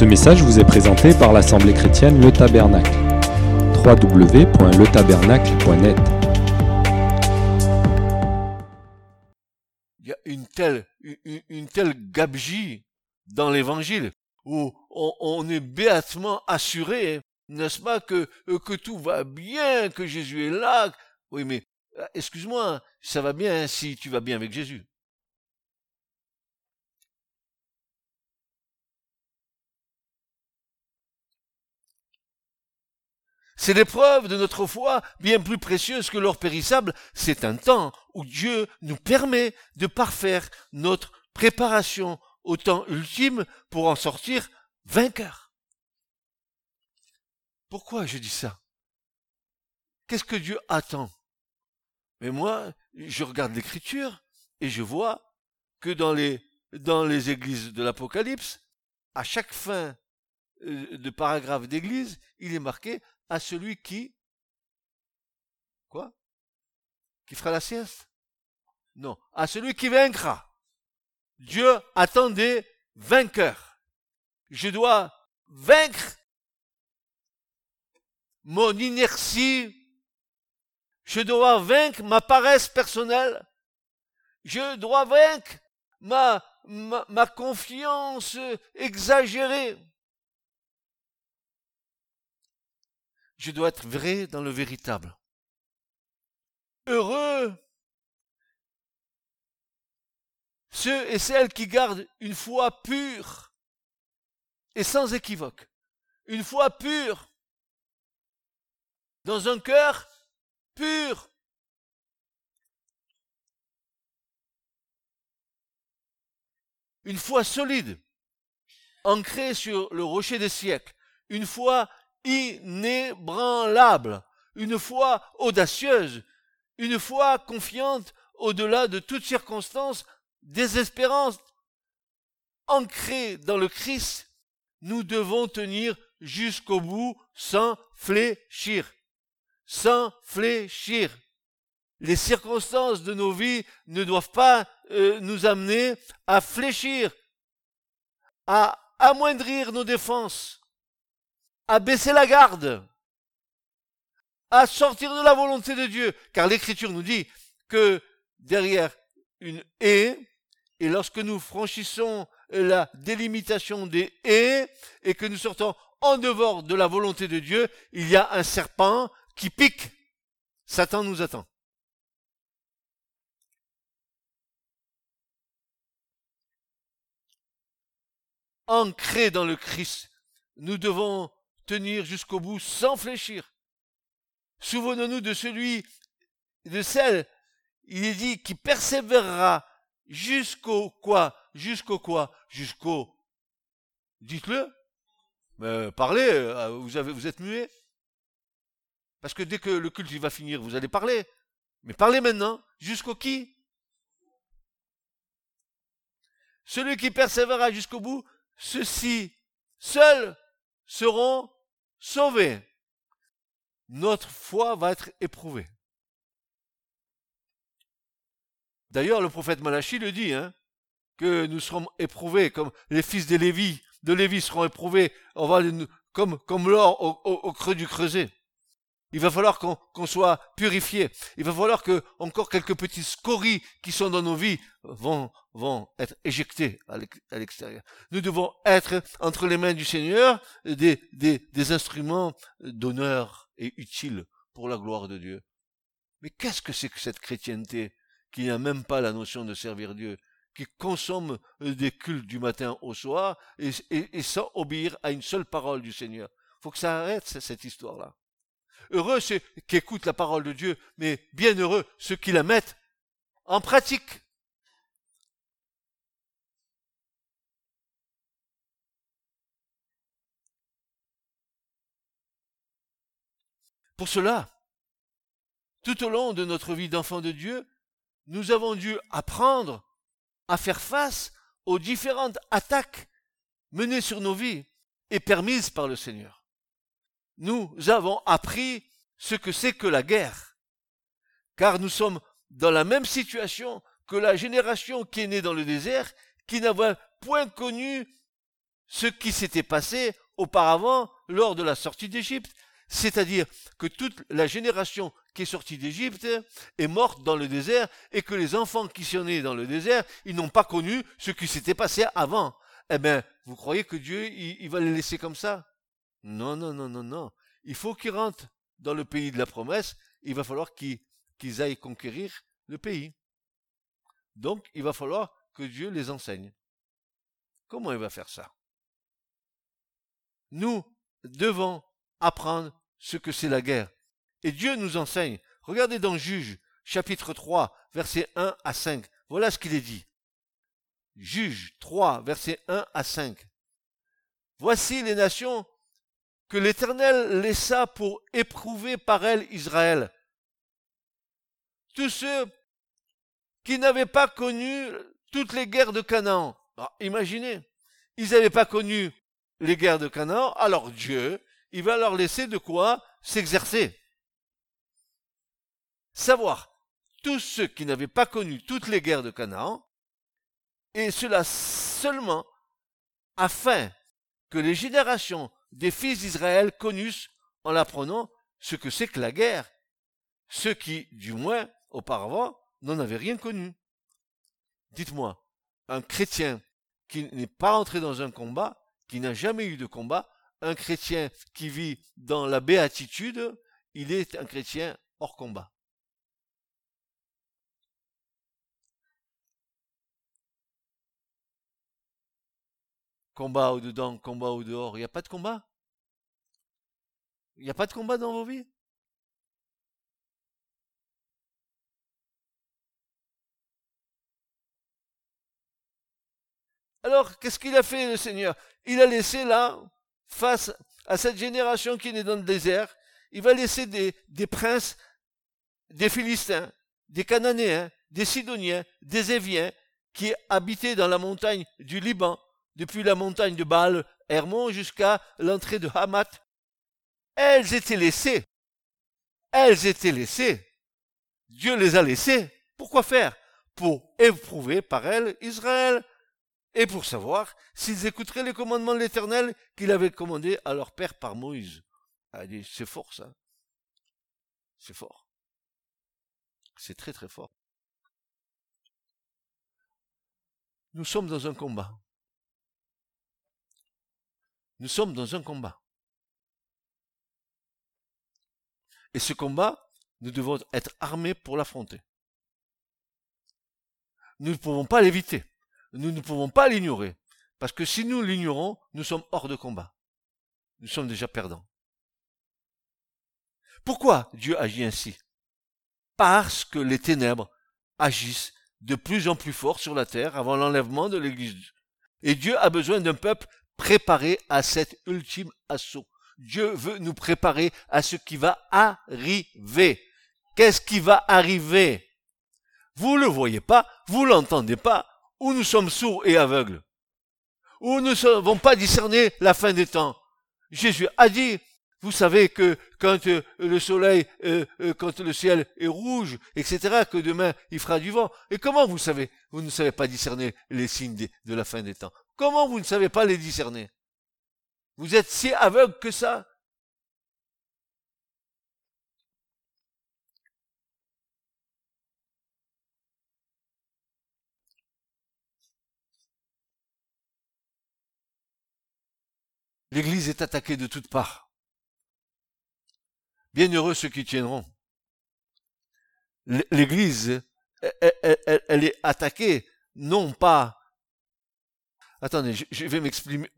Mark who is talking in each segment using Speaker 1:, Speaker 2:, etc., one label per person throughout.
Speaker 1: Ce message vous est présenté par l'Assemblée chrétienne Le Tabernacle. www.letabernacle.net
Speaker 2: Il y a une telle, une, telle gabegie dans l'évangile où on, on est béatement assuré, n'est-ce pas, que, que tout va bien, que Jésus est là. Oui, mais euh, excuse-moi, ça va bien si tu vas bien avec Jésus. C'est l'épreuve de notre foi, bien plus précieuse que l'or périssable. C'est un temps où Dieu nous permet de parfaire notre préparation au temps ultime pour en sortir vainqueur. Pourquoi je dis ça? Qu'est-ce que Dieu attend? Mais moi, je regarde l'écriture et je vois que dans les, dans les églises de l'Apocalypse, à chaque fin euh, de paragraphe d'église, il est marqué à celui qui quoi? Qui fera la sieste? Non, à celui qui vaincra. Dieu attend des vainqueurs. Je dois vaincre mon inertie. Je dois vaincre ma paresse personnelle. Je dois vaincre ma, confiance exagérée. Je dois être vrai dans le véritable. Heureux ceux et celles qui gardent une foi pure et sans équivoque, une foi pure dans un cœur pur. Une foi solide, ancrée sur le rocher des siècles, une foi inébranlable, une foi audacieuse, une foi confiante au-delà de toute circonstance désespérante. Ancrée dans le Christ, nous devons tenir jusqu'au bout sans fléchir. Sans fléchir. Les circonstances de nos vies ne doivent pas euh, nous amener à fléchir, à amoindrir nos défenses, à baisser la garde, à sortir de la volonté de Dieu. Car l'Écriture nous dit que derrière une haie, et lorsque nous franchissons la délimitation des haies et que nous sortons en dehors de la volonté de Dieu, il y a un serpent qui pique. Satan nous attend. Ancré dans le Christ, nous devons tenir jusqu'au bout sans fléchir. Souvenons-nous de celui, de celle, il est dit, qui persévérera jusqu'au quoi Jusqu'au quoi Jusqu'au... Dites-le. Mais parlez, euh, vous, avez, vous êtes muet. Parce que dès que le culte va finir, vous allez parler. Mais parlez maintenant. Jusqu'au qui? Celui qui persévérera jusqu'au bout, ceux-ci seuls seront sauvés. Notre foi va être éprouvée. D'ailleurs, le prophète Malachi le dit, hein, que nous serons éprouvés comme les fils de Lévi, de Lévi seront éprouvés, on va comme, comme l'or au, creux du creuset. Il va falloir qu'on soit purifié. Il va falloir que encore quelques petits scories qui sont dans nos vies vont, vont être éjectés à l'extérieur. Nous devons être entre les mains du Seigneur des, des, des instruments d'honneur et utiles pour la gloire de Dieu. Mais qu'est-ce que c'est que cette chrétienté qui n'a même pas la notion de servir Dieu, qui consomme des cultes du matin au soir et, et, sans obéir à une seule parole du Seigneur? Faut que ça arrête cette histoire-là. Heureux ceux qui écoutent la parole de Dieu, mais bienheureux ceux qui la mettent en pratique. Pour cela, tout au long de notre vie d'enfant de Dieu, nous avons dû apprendre à faire face aux différentes attaques menées sur nos vies et permises par le Seigneur nous avons appris ce que c'est que la guerre. Car nous sommes dans la même situation que la génération qui est née dans le désert, qui n'avait point connu ce qui s'était passé auparavant lors de la sortie d'Égypte. C'est-à-dire que toute la génération qui est sortie d'Égypte est morte dans le désert et que les enfants qui sont nés dans le désert, ils n'ont pas connu ce qui s'était passé avant. Eh bien, vous croyez que Dieu, il, va les laisser comme ça? Non, non, non, non, non. Il faut qu'ils rentrent dans le pays de la promesse. Il va falloir qu'ils aillent conquérir le pays. Donc, il va falloir que Dieu les enseigne. Comment il va faire ça? Nous devons apprendre ce que c'est la guerre. Et Dieu nous enseigne. Regardez dans Juge, chapitre 3, versets 1 à 5. Voilà ce qu'il est dit. Juge 3, versets 1 à 5. Voici les nations que l'Éternel laissa pour éprouver par elles Israël. Tous ceux qui n'avaient pas connu toutes les guerres de Canaan. Ah, imaginez, ils n'avaient pas connu les guerres de Canaan, alors Dieu, il va leur laisser de quoi s'exercer. Savoir, tous ceux qui n'avaient pas connu toutes les guerres de Canaan, et cela seulement afin que les générations des fils d'Israël connussent en l'apprenant ce que c'est que la guerre, ceux qui, du moins auparavant, n'en avaient rien connu. Dites-moi, un chrétien qui n'est pas entré dans un combat, qui n'a jamais eu de combat, un chrétien qui vit dans la béatitude, il est un chrétien hors combat. Combat au dedans, combat au dehors, il n'y a pas de combat? Il n'y a pas de combat dans vos vies? Alors, qu'est-ce qu'il a fait le Seigneur? Il a laissé là, face à cette génération qui est dans le désert, il va laisser des, des princes, des Philistins, des Cananéens, des Sidoniens, des Éviens, qui habitaient dans la montagne du Liban, depuis la montagne de Baal Hermon jusqu'à l'entrée de Hamath. Elles étaient laissées. Elles étaient laissées. Dieu les a laissées. Pourquoi faire? Pour éprouver par elles Israël et pour savoir s'ils écouteraient les commandements de l'Éternel qu'il avait commandés à leur père par Moïse. Dit, c'est fort ça. C'est fort. C'est très très fort. Nous sommes dans un combat. Nous sommes dans un combat. Et ce combat, nous devons être armés pour l'affronter. Nous ne pouvons pas l'éviter nous ne pouvons pas l'ignorer. Parce que si nous l'ignorons, nous sommes hors de combat. Nous sommes déjà perdants. Pourquoi Dieu agit ainsi? Parce que les ténèbres agissent de plus en plus fort sur la terre avant l'enlèvement de l'Église. Et Dieu a besoin d'un peuple préparé à cet ultime assaut. Dieu veut nous préparer à ce qui va arriver. Qu'est-ce qui va arriver? Vous ne le voyez pas, vous l'entendez pas, ou nous sommes sourds et aveugles, ou nous ne savons pas discerner la fin des temps. Jésus a dit, vous savez que quand euh, le soleil, euh, euh, quand le ciel est rouge, etc., que demain il fera du vent. Et comment vous savez? Vous ne savez pas discerner les signes de la fin des temps. Comment vous ne savez pas les discerner? Vous êtes si aveugle que ça? L'Église est attaquée de toutes parts. Bienheureux ceux qui tiendront. L'Église, elle, est attaquée, non pas... Attendez, je, vais m'exprimer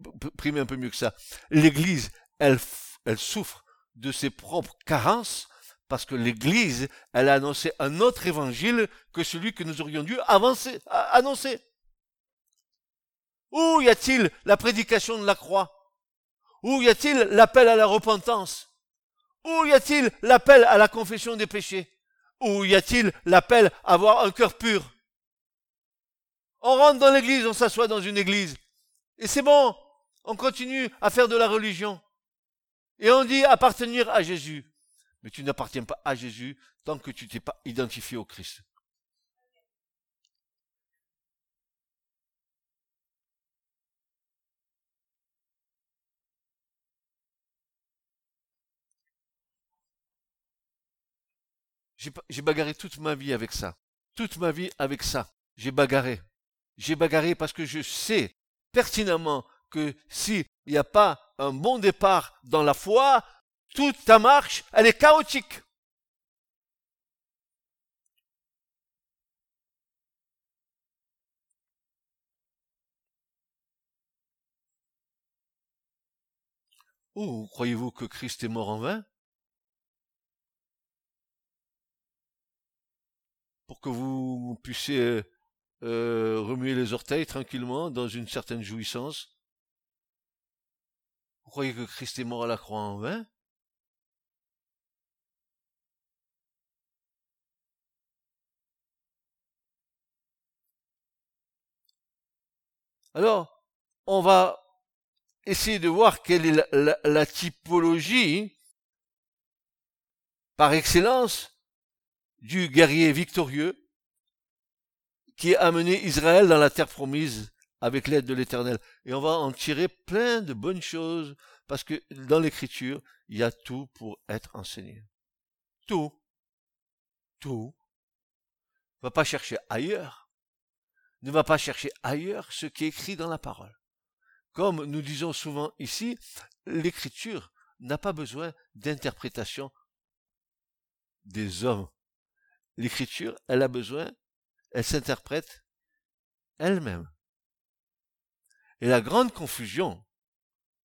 Speaker 2: un peu mieux que ça. L'Église, elle, souffre de ses propres carences parce que l'Église, elle a annoncé un autre évangile que celui que nous aurions dû annoncer. Où y a-t-il la prédication de la croix? Où y a-t-il l'appel à la repentance? Où y a-t-il l'appel à la confession des péchés? Où y a-t-il l'appel à avoir un cœur pur? On rentre dans l'église, on s'assoit dans une église. Et c'est bon, on continue à faire de la religion. Et on dit appartenir à Jésus. Mais tu n'appartiens pas à Jésus tant que tu ne t'es pas identifié au Christ. J'ai bagarré toute ma vie avec ça. Toute ma vie avec ça. J'ai bagarré. J'ai bagarré parce que je sais pertinemment que s'il n'y a pas un bon départ dans la foi, toute ta marche, elle est chaotique. Ou croyez-vous que Christ est mort en vain? Pour que vous puissiez euh, remuer les orteils tranquillement dans une certaine jouissance. Vous croyez que Christ est mort à la croix en vain? Alors, on va essayer de voir quelle est la, typologie par excellence du guerrier victorieux qui a amené Israël dans la terre promise avec l'aide de l'Éternel. Et on va en tirer plein de bonnes choses parce que dans l'écriture, il y a tout pour être enseigné. Tout. Tout. Ne va pas chercher ailleurs. Ne va pas chercher ailleurs ce qui est écrit dans la parole. Comme nous disons souvent ici, l'écriture n'a pas besoin d'interprétation des hommes. L'écriture, elle a besoin, elle s'interprète elle-même. Et la grande confusion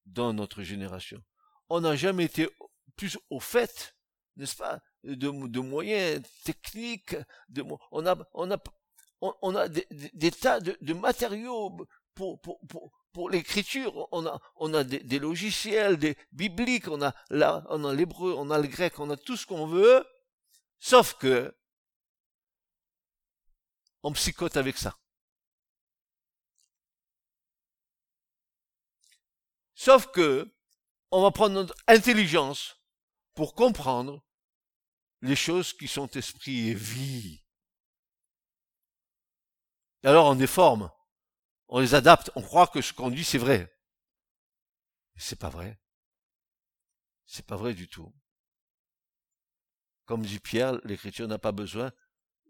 Speaker 2: dans notre génération, on n'a jamais été plus au fait, n'est-ce pas, de, moyens techniques, de, on a, des, tas de, matériaux pour, l'écriture, on a, des, logiciels, des bibliques, on a l'hébreu, on a le grec, on a tout ce qu'on veut, sauf que on psychote avec ça. Sauf que on va prendre notre intelligence pour comprendre les choses qui sont esprit et vie. Alors on déforme on les adapte, on croit que ce qu'on dit c'est vrai. C'est pas vrai. C'est pas vrai du tout. Comme dit Pierre, l'écriture n'a pas besoin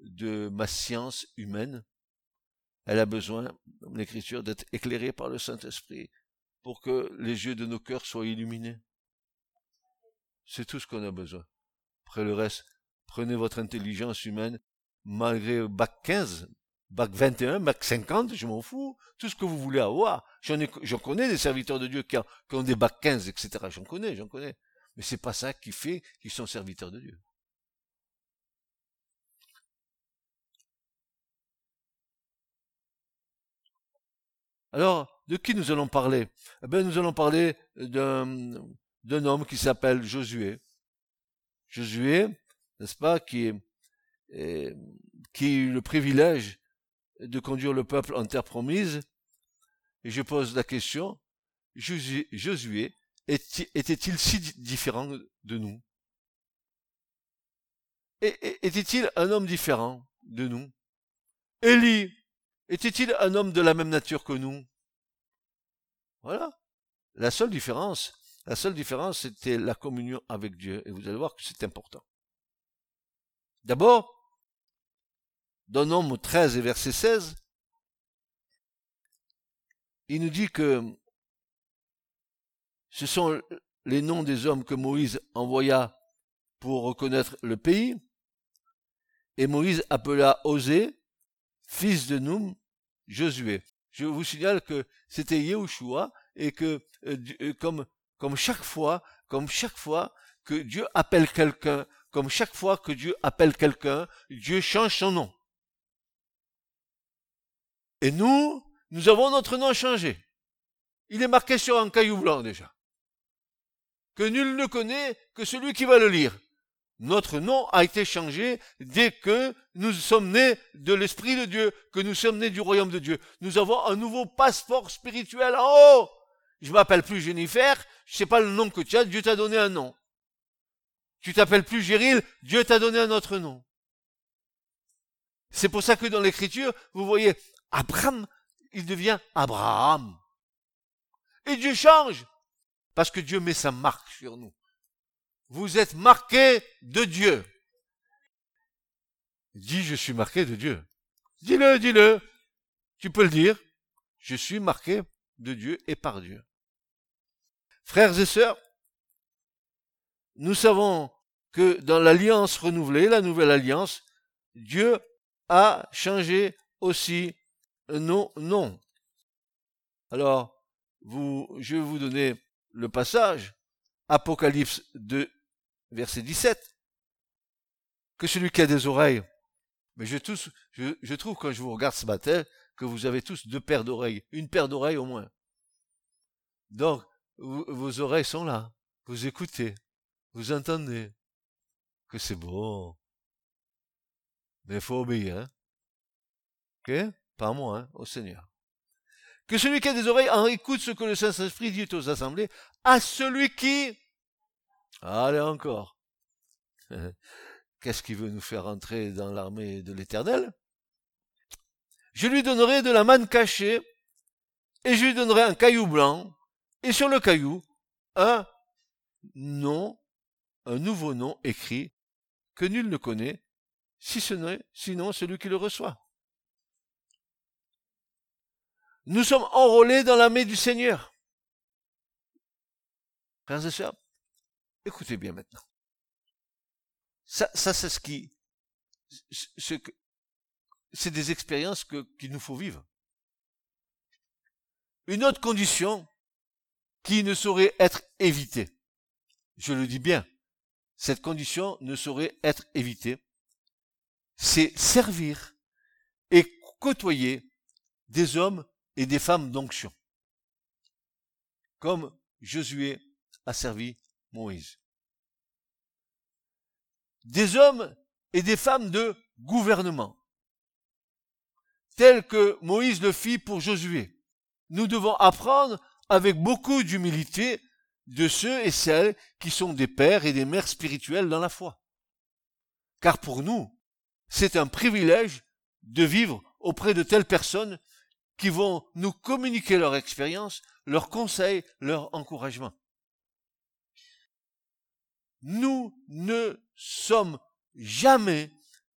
Speaker 2: de ma science humaine. Elle a besoin, l'écriture, d'être éclairée par le Saint-Esprit pour que les yeux de nos cœurs soient illuminés. C'est tout ce qu'on a besoin. Après le reste, prenez votre intelligence humaine, malgré bac 15, bac 21, bac 50, je m'en fous. Tout ce que vous voulez avoir. J'en connais des serviteurs de Dieu qui, ont des bac 15, etc. J'en connais, j'en connais. Mais c'est pas ça qui fait qu'ils sont serviteurs de Dieu. Alors, de qui nous allons parler? Eh bien, nous allons parler d'un, homme qui s'appelle Josué. Josué, n'est-ce pas, qui, est, qui a eu le privilège de conduire le peuple en terre promise. Et je pose la question, Josué était-il si différent de nous? Était-il un homme différent de nous? Élie était-il un homme de la même nature que nous? Voilà. La seule différence, la seule différence, c'était la communion avec Dieu. Et vous allez voir que c'est important. D'abord, dans Nombre 13 et verset 16, il nous dit que ce sont les noms des hommes que Moïse envoya pour reconnaître le pays. Et Moïse appela Osée, fils de Noum, Josué. Je vous signale que c'était Yehoshua et que euh, euh, comme, comme chaque fois, comme chaque fois que Dieu appelle quelqu'un, comme chaque fois que Dieu appelle quelqu'un, Dieu change son nom. Et nous, nous avons notre nom changé. Il est marqué sur un caillou blanc déjà. Que nul ne connaît que celui qui va le lire. Notre nom a été changé dès que nous sommes nés de l'Esprit de Dieu, que nous sommes nés du royaume de Dieu. Nous avons un nouveau passeport spirituel en haut. Je m'appelle plus Jennifer, je sais pas le nom que tu as, Dieu t'a donné un nom. Tu t'appelles plus Géril, Dieu t'a donné un autre nom. C'est pour ça que dans l'écriture, vous voyez Abraham, il devient Abraham. Et Dieu change. Parce que Dieu met sa marque sur nous. Vous êtes marqués de Dieu. Dis, je suis marqué de Dieu. Dis-le, dis-le. Tu peux le dire. Je suis marqué de Dieu et par Dieu. Frères et sœurs, nous savons que dans l'alliance renouvelée, la nouvelle alliance, Dieu a changé aussi nos noms. Alors, vous, je vais vous donner le passage, Apocalypse 2, verset 17, que celui qui a des oreilles, mais je, tous, je, trouve quand je vous regarde ce matin que vous avez tous deux paires d'oreilles, une paire d'oreilles au moins. Donc, vos oreilles sont là, vous écoutez, vous entendez, que c'est bon. Mais il faut obéir, hein. Ok? Pas moi, hein, au Seigneur. Que celui qui a des oreilles en écoute ce que le Saint-Esprit dit aux assemblées, à celui qui... Allez encore. Qu'est-ce qu'il veut nous faire entrer dans l'armée de l'Éternel? Je lui donnerai de la manne cachée, et je lui donnerai un caillou blanc, et sur le caillou, un nom, un nouveau nom écrit, que nul ne connaît, si ce n'est sinon celui qui le reçoit. Nous sommes enrôlés dans l'armée du Seigneur. Frères et sœurs, écoutez bien maintenant. Ça, c'est ce qui, c'est des expériences qu'il nous faut vivre. Une autre condition qui ne saurait être évitée. Je le dis bien. Cette condition ne saurait être évitée. C'est servir et côtoyer des hommes et des femmes d'onction. Comme Josué a servi Moïse. Des hommes et des femmes de gouvernement. Tels que Moïse le fit pour Josué. Nous devons apprendre avec beaucoup d'humilité de ceux et celles qui sont des pères et des mères spirituels dans la foi. Car pour nous, c'est un privilège de vivre auprès de telles personnes qui vont nous communiquer leur expérience, leurs conseils, leur encouragement. Nous ne sommes jamais,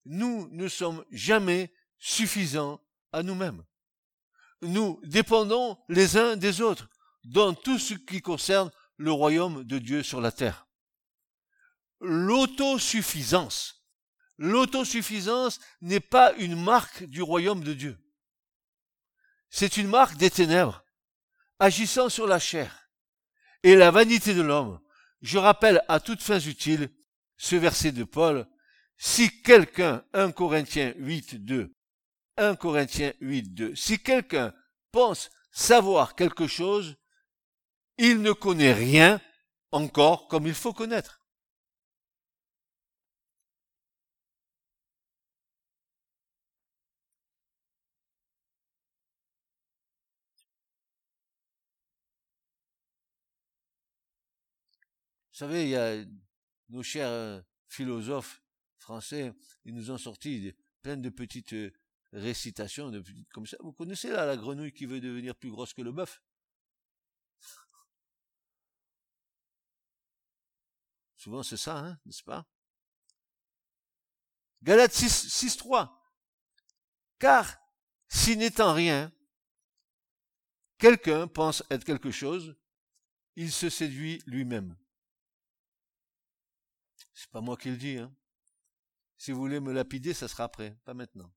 Speaker 2: nous ne sommes jamais suffisants à nous-mêmes. Nous dépendons les uns des autres dans tout ce qui concerne le royaume de Dieu sur la terre. L'autosuffisance. L'autosuffisance n'est pas une marque du royaume de Dieu. C'est une marque des ténèbres, agissant sur la chair et la vanité de l'homme. Je rappelle à toutes fins utiles ce verset de Paul. Si quelqu'un, 1 Corinthiens 8, 2, 1 Corinthiens 8, 2, si quelqu'un pense savoir quelque chose, il ne connaît rien encore comme il faut connaître. Vous savez, il y a nos chers euh, philosophes français, ils nous ont sorti plein de petites euh, récitations, de petites comme ça. Vous connaissez là la grenouille qui veut devenir plus grosse que le bœuf? Souvent c'est ça, hein, n'est-ce pas? Galates 6, 6, 3. Car, si n'étant rien, quelqu'un pense être quelque chose, il se séduit lui-même. C'est pas moi qui le dis, hein. Si vous voulez me lapider, ça sera après, pas maintenant.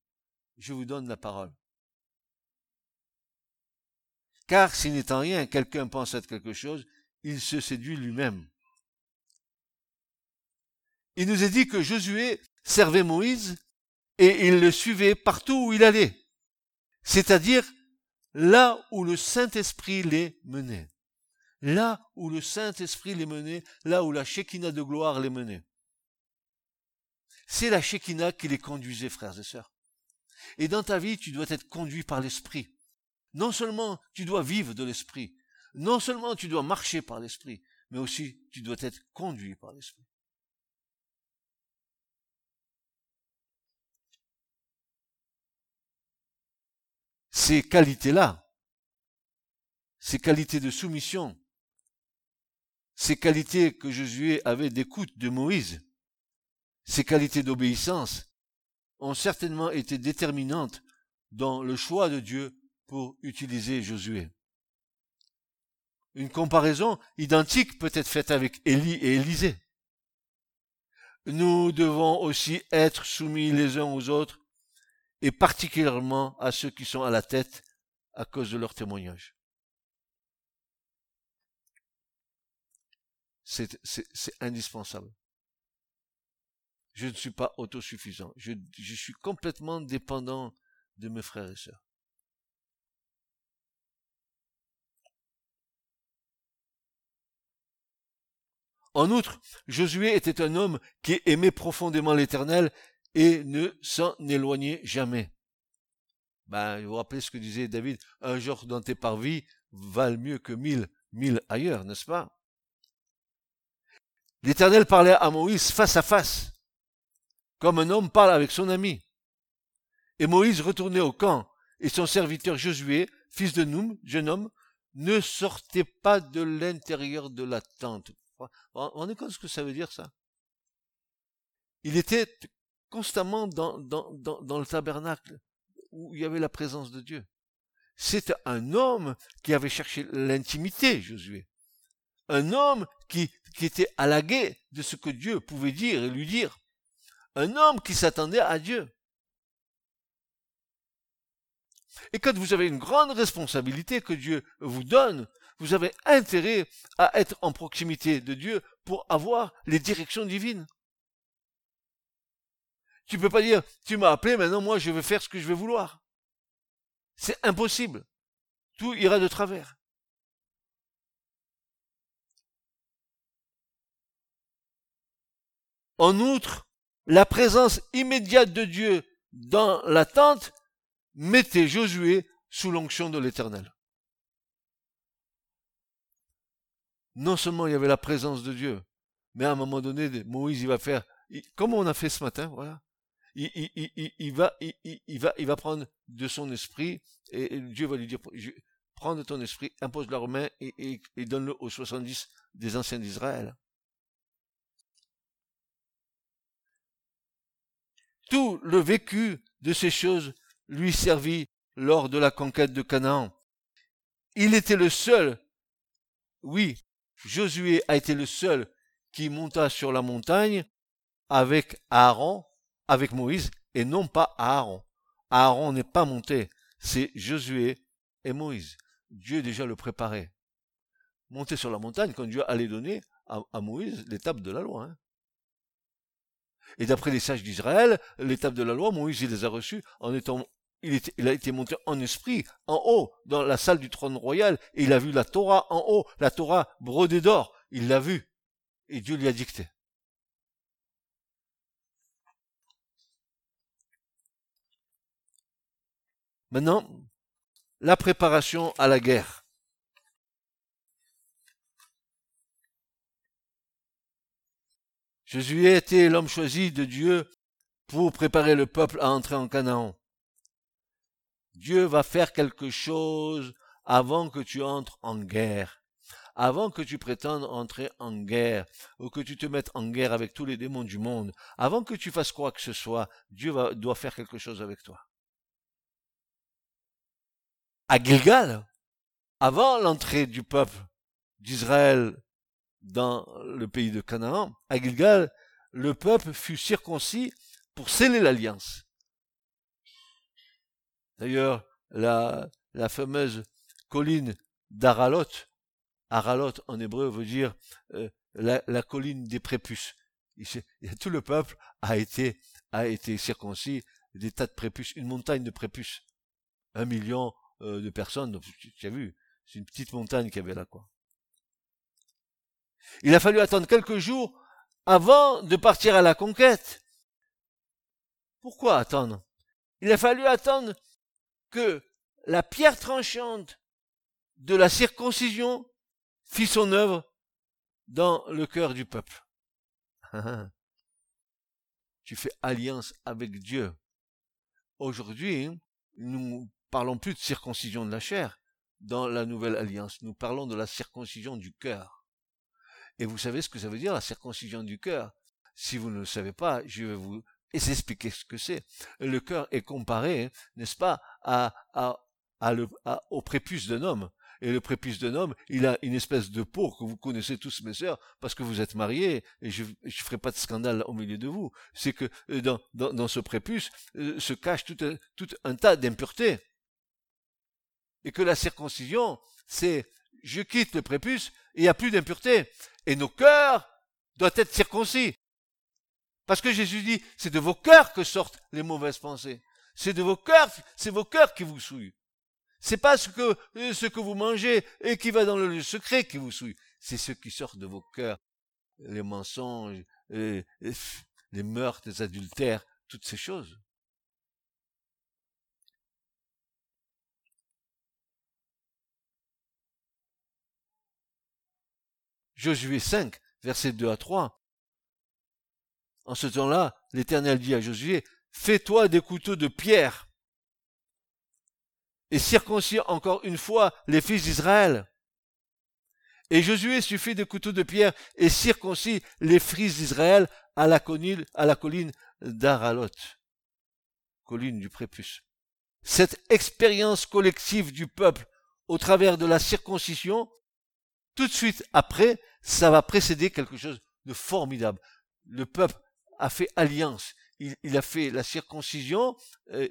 Speaker 2: Je vous donne la parole. Car si n'étant rien, quelqu'un pense être quelque chose, il se séduit lui-même. Il nous est dit que Josué servait Moïse et il le suivait partout où il allait. C'est-à-dire là où le Saint-Esprit les menait. Là où le Saint-Esprit les menait, là où la Shekinah de gloire les menait. C'est la Shekinah qui les conduisait, frères et sœurs. Et dans ta vie, tu dois être conduit par l'Esprit. Non seulement tu dois vivre de l'Esprit, non seulement tu dois marcher par l'Esprit, mais aussi tu dois être conduit par l'Esprit. ces qualités-là, ces qualités de soumission, ces qualités que Josué avait d'écoute de Moïse, ces qualités d'obéissance, ont certainement été déterminantes dans le choix de Dieu pour utiliser Josué. Une comparaison identique peut être faite avec Élie et Élisée. Nous devons aussi être soumis les uns aux autres et particulièrement à ceux qui sont à la tête à cause de leur témoignage. C'est indispensable. Je ne suis pas autosuffisant. Je, suis complètement dépendant de mes frères et sœurs. En outre, Josué était un homme qui aimait profondément l'Éternel et ne s'en éloignait jamais. Ben, vous vous rappelez ce que disait David, un jour dans tes parvis valent mieux que mille, mille ailleurs, n'est-ce pas? L'Éternel parlait à Moïse face à face, comme un homme parle avec son ami. Et Moïse retournait au camp, et son serviteur Josué, fils de Noum, jeune homme, ne sortait pas de l'intérieur de la tente. Vous rendez compte ce que ça veut dire ça? Il était constamment dans, dans, dans, dans le tabernacle où il y avait la présence de Dieu. C'est un homme qui avait cherché l'intimité, Josué. Un homme qui, qui était à la guet de ce que Dieu pouvait dire et lui dire. Un homme qui s'attendait à Dieu. Et quand vous avez une grande responsabilité que Dieu vous donne, vous avez intérêt à être en proximité de Dieu pour avoir les directions divines. Tu peux pas dire, tu m'as appelé, maintenant moi je vais faire ce que je vais vouloir. C'est impossible. Tout ira de travers. En outre, la présence immédiate de Dieu dans la tente mettait Josué sous l'onction de l'Éternel. Non seulement il y avait la présence de Dieu, mais à un moment donné, Moïse, il va faire, comme on a fait ce matin, voilà. Il, va, prendre de son esprit, et, Dieu va lui dire, prends de ton esprit, impose la main et, et donne-le aux 70 des anciens d'Israël. Tout le vécu de ces choses lui servit lors de la conquête de Canaan. Il était le seul, oui, Josué a été le seul qui monta sur la montagne avec Aaron, avec Moïse, et non pas Aaron. Aaron n'est pas monté, c'est Josué et Moïse. Dieu déjà le préparait. Monter sur la montagne quand Dieu allait donner à, Moïse l'étape de la loi. Hein. Et d'après les sages d'Israël, l'étape de la loi, Moïse les a reçus en étant il, a été monté en esprit, en haut, dans la salle du trône royal, et il a vu la Torah en haut, la Torah brodée d'or. Il l'a vue. Et Dieu lui a dicté. Maintenant, la préparation à la guerre. Jésus était l'homme choisi de Dieu pour préparer le peuple à entrer en Canaan. Dieu va faire quelque chose avant que tu entres en guerre, avant que tu prétendes entrer en guerre, ou que tu te mettes en guerre avec tous les démons du monde, avant que tu fasses quoi que ce soit, Dieu doit faire quelque chose avec toi. À Gilgal, avant l'entrée du peuple d'Israël dans le pays de Canaan, à Gilgal, le peuple fut circoncis pour sceller l'alliance. D'ailleurs, la, fameuse colline d'Aralot, Aralot en hébreu veut dire euh, la, colline des prépuces. tout le peuple a été, a été circoncis, des tas de prépuces, une montagne de prépuces. Un million euh, de personnes, tu as vu, c'est une petite montagne qu'il y avait là, quoi. Il a fallu attendre quelques jours avant de partir à la conquête. Pourquoi attendre? Il a fallu attendre que la pierre tranchante de la circoncision fit son œuvre dans le cœur du peuple. tu fais alliance avec Dieu. Aujourd'hui, nous parlons plus de circoncision de la chair dans la nouvelle alliance. Nous parlons de la circoncision du cœur. Et vous savez ce que ça veut dire, la circoncision du cœur Si vous ne le savez pas, je vais vous et s'expliquer ce que c'est. Le cœur est comparé, n'est-ce pas, à, au prépuce d'un homme. Et le prépuce d'un homme, il a une espèce de peau que vous connaissez tous, mes sœurs, parce que vous êtes mariés, et je ne ferai pas de scandale au milieu de vous. C'est que euh, dans, dans, ce prépuce euh, se cache tout un, tas d'impuretés. Et que la circoncision, c'est je quitte le prépuce, il n'y a plus d'impureté. Et nos cœurs doivent être circoncis. Parce que Jésus dit, c'est de vos cœurs que sortent les mauvaises pensées. C'est de vos cœurs, c'est vos cœurs qui vous souillent. C'est pas ce que, ce que vous mangez et qui va dans le lieu secret qui vous souille. C'est ce qui sort de vos cœurs. Les mensonges, les meurtres, les adultères, toutes ces choses. Josué 5, versets 2 à 3. En ce temps-là, l'Éternel dit à Josué, Fais-toi des couteaux de pierre et circoncis encore une fois les fils d'Israël. Et Josué suffit des couteaux de pierre et circoncis les fils d'Israël à la colline, à la colline d'Aralot, colline du prépuce. Cette expérience collective du peuple au travers de la circoncision, tout de suite après, ça va précéder quelque chose de formidable. Le peuple a fait alliance, il, a fait la circoncision. Euh,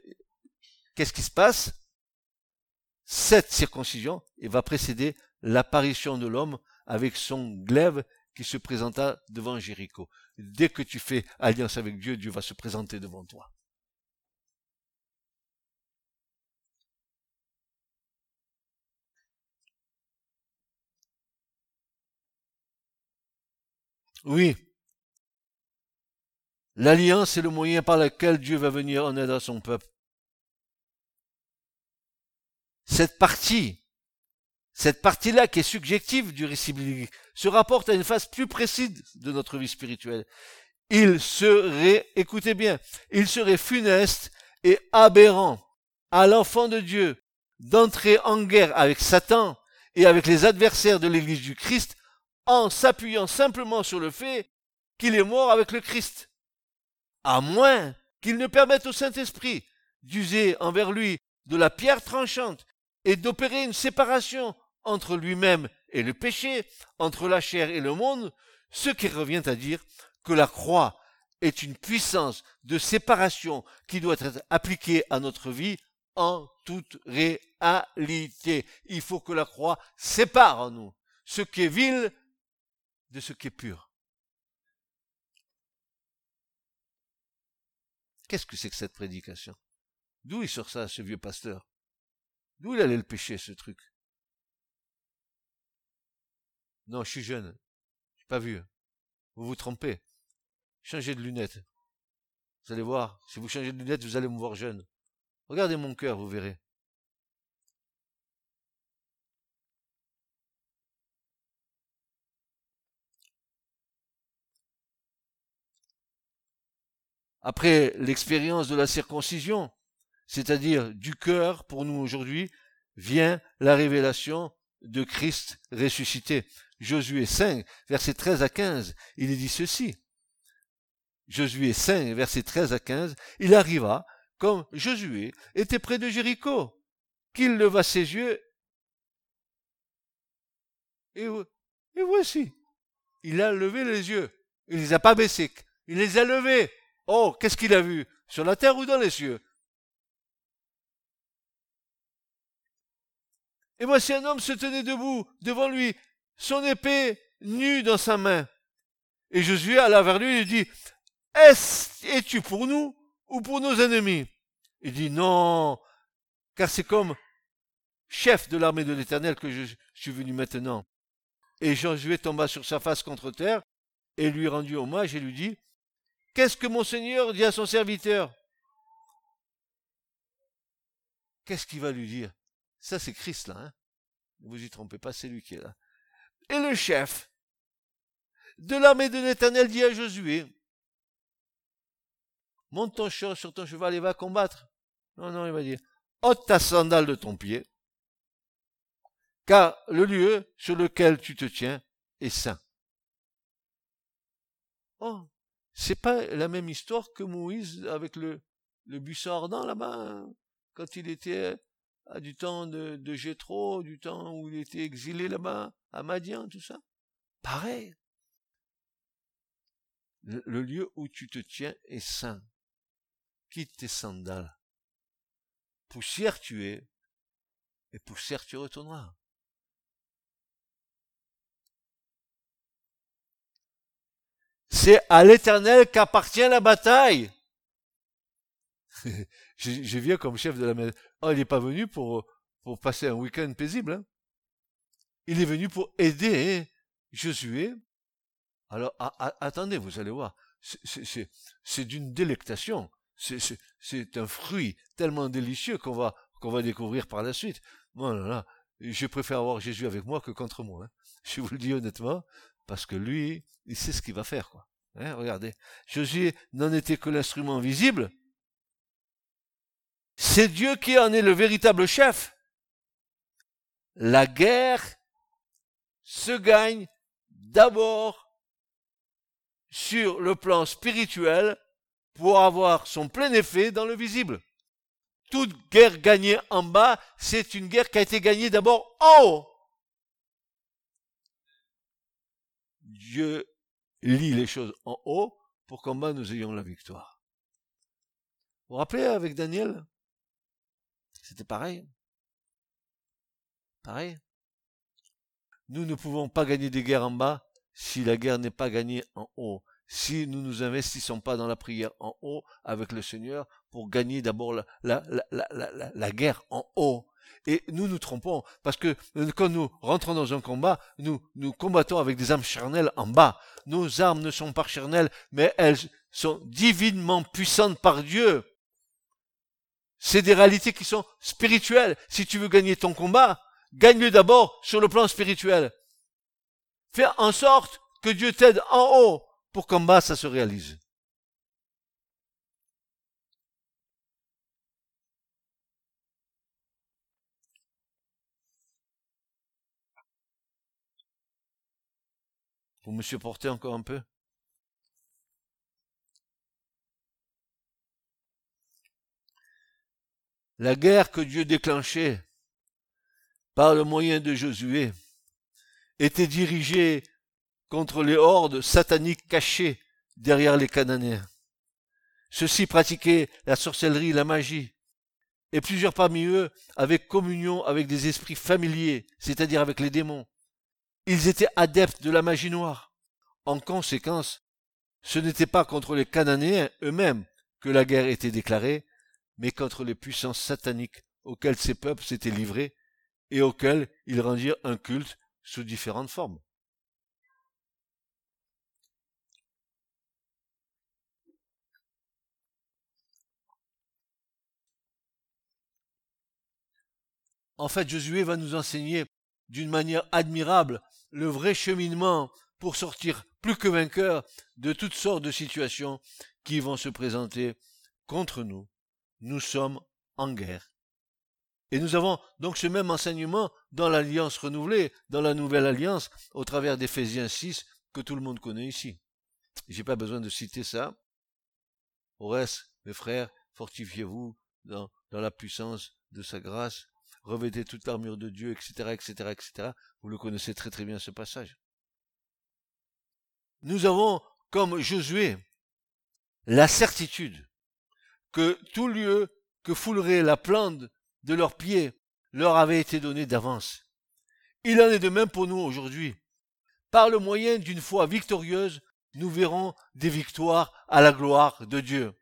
Speaker 2: qu'est-ce qui se passe? Cette circoncision va précéder l'apparition de l'homme avec son glaive qui se présenta devant Jéricho. Dès que tu fais alliance avec Dieu, Dieu va se présenter devant toi. Oui. L'alliance est le moyen par lequel Dieu va venir en aide à son peuple cette partie, cette partie-là qui est subjective du récit biblique, se rapporte à une phase plus précise de notre vie spirituelle. Il serait, écoutez bien, il serait funeste et aberrant à l'enfant de Dieu d'entrer en guerre avec Satan et avec les adversaires de l'Église du Christ en s'appuyant simplement sur le fait qu'il est mort avec le Christ. À moins qu'il ne permette au Saint-Esprit d'user envers lui de la pierre tranchante et d'opérer une séparation entre lui-même et le péché, entre la chair et le monde, ce qui revient à dire que la croix est une puissance de séparation qui doit être appliquée à notre vie en toute réalité. Il faut que la croix sépare en nous ce qui est vil de ce qui est pur. Qu'est-ce que c'est que cette prédication? D'où il sort ça, ce vieux pasteur? D'où il allait le pécher, ce truc? Non, je suis jeune. Je pas vu. Vous vous trompez. Changez de lunettes. Vous allez voir, si vous changez de lunettes, vous allez me voir jeune. Regardez mon cœur, vous verrez. Après l'expérience de la circoncision, c'est-à-dire du cœur, pour nous aujourd'hui, vient la révélation de Christ ressuscité. Josué 5, versets 13 à 15, il dit ceci. Josué 5, versets 13 à 15, il arriva, comme Josué était près de Jéricho, qu'il leva ses yeux, et, et voici, il a levé les yeux. Il les a pas baissés, il les a levés. Oh, qu'est-ce qu'il a vu? Sur la terre ou dans les cieux? Et voici un homme se tenait debout devant lui, son épée nue dans sa main. Et Josué alla vers lui et lui dit, Est-ce, es-tu pour nous ou pour nos ennemis? Il dit, non, car c'est comme chef de l'armée de l'éternel que je suis venu maintenant. Et Josué tomba sur sa face contre terre et lui rendit hommage et lui dit, Qu'est-ce que mon Seigneur dit à son serviteur? Qu'est-ce qu'il va lui dire? Ça, c'est Christ, là. Hein ne vous y trompez pas, c'est lui qui est là. Et le chef de l'armée de l'Éternel dit à Josué, monte ton sur ton cheval et va combattre. Non, non, il va dire, ôte ta sandale de ton pied, car le lieu sur lequel tu te tiens est saint. Oh, c'est pas la même histoire que Moïse avec le, le buisson ardent là-bas, hein, quand il était à du temps de, de Jétro, du temps où il était exilé là-bas, à Madian, tout ça. Pareil. Le, le lieu où tu te tiens est saint. Quitte tes sandales. Poussière tu es, et poussière tu retourneras. C'est à l'éternel qu'appartient la bataille. je, viens comme chef de la maison. Oh, il n'est pas venu pour, pour passer un week-end paisible. Hein. Il est venu pour aider Josué. Alors, attendez, vous allez voir. C'est d'une délectation. C'est un fruit tellement délicieux qu'on va, qu'on va découvrir par la suite. Bon, là, là, je préfère avoir Jésus avec moi que contre moi. Hein. Je vous le dis honnêtement, parce que lui, il sait ce qu'il va faire, quoi. Hein, regardez. Josué n'en était que l'instrument visible. C'est Dieu qui en est le véritable chef. La guerre se gagne d'abord sur le plan spirituel pour avoir son plein effet dans le visible. Toute guerre gagnée en bas, c'est une guerre qui a été gagnée d'abord en haut. Dieu lit les choses en haut pour qu'en bas nous ayons la victoire. Vous vous rappelez avec Daniel? C'était pareil. Pareil. Nous ne pouvons pas gagner des guerres en bas si la guerre n'est pas gagnée en haut. Si nous ne nous investissons pas dans la prière en haut avec le Seigneur pour gagner d'abord la, la, la, la, guerre en haut. Et nous nous trompons, parce que euh, quand nous rentrons dans un combat, nous, nous combattons avec des âmes charnelles en bas. Nos armes ne sont pas charnelles, mais elles sont divinement puissantes par Dieu. C'est des réalités qui sont spirituelles. Si tu veux gagner ton combat, gagne-le d'abord sur le plan spirituel. Fais en sorte que Dieu t'aide en haut pour qu'en bas ça se réalise. Vous me supportez encore un peu? La guerre que Dieu déclenchait par le moyen de Josué était dirigée contre les hordes sataniques cachées derrière les Cananéens. Ceux-ci pratiquaient la sorcellerie, la magie, et plusieurs parmi eux avaient communion avec des esprits familiers, c'est-à-dire avec les démons. Ils étaient adeptes de la magie noire. En conséquence, ce n'était pas contre les Cananéens eux-mêmes que la guerre était déclarée, mais contre les puissances sataniques auxquelles ces peuples s'étaient livrés et auxquelles ils rendirent un culte sous différentes formes. En fait, Josué va nous enseigner d'une manière admirable le vrai cheminement pour sortir plus que vainqueur de toutes sortes de situations qui vont se présenter contre nous. Nous sommes en guerre. Et nous avons donc ce même enseignement dans l'alliance renouvelée, dans la nouvelle alliance, au travers d'Éphésiens 6, que tout le monde connaît ici. J'ai pas besoin de citer ça. Au reste, mes frères, fortifiez-vous dans, dans la puissance de sa grâce revêtez toute l'armure de Dieu, etc., etc., etc. Vous le connaissez très très bien ce passage. Nous avons, comme Josué, la certitude que tout lieu que foulerait la plante de leurs pieds leur avait été donné d'avance. Il en est de même pour nous aujourd'hui. Par le moyen d'une foi victorieuse, nous verrons des victoires à la gloire de Dieu.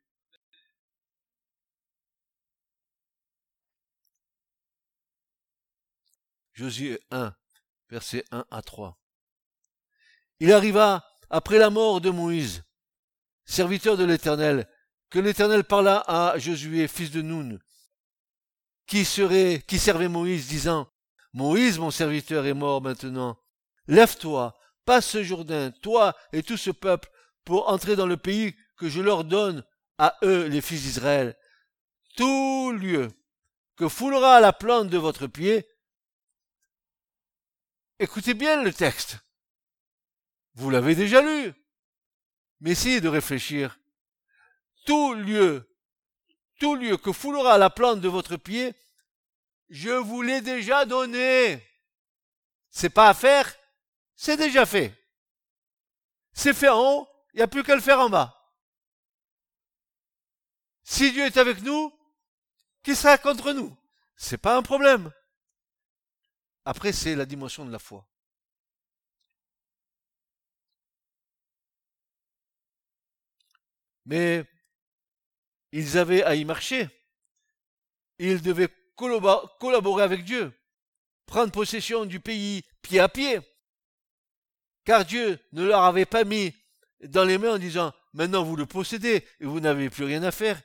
Speaker 2: Josué 1, versets 1 à 3. Il arriva, après la mort de Moïse, serviteur de l'Éternel, que l'Éternel parla à Josué, fils de Noun, qui serait, qui servait Moïse, disant, Moïse, mon serviteur, est mort maintenant. Lève-toi, passe ce Jourdain, toi et tout ce peuple, pour entrer dans le pays que je leur donne à eux, les fils d'Israël. Tout lieu que foulera la plante de votre pied, Écoutez bien le texte. Vous l'avez déjà lu. Mais essayez de réfléchir. Tout lieu, tout lieu que foulera la plante de votre pied, je vous l'ai déjà donné. C'est pas à faire, c'est déjà fait. C'est fait en haut, il n'y a plus qu'à le faire en bas. Si Dieu est avec nous, qui sera contre nous C'est pas un problème. Après, c'est la dimension de la foi. Mais ils avaient à y marcher. Ils devaient collaborer avec Dieu, prendre possession du pays pied à pied, car Dieu ne leur avait pas mis dans les mains en disant maintenant vous le possédez et vous n'avez plus rien à faire.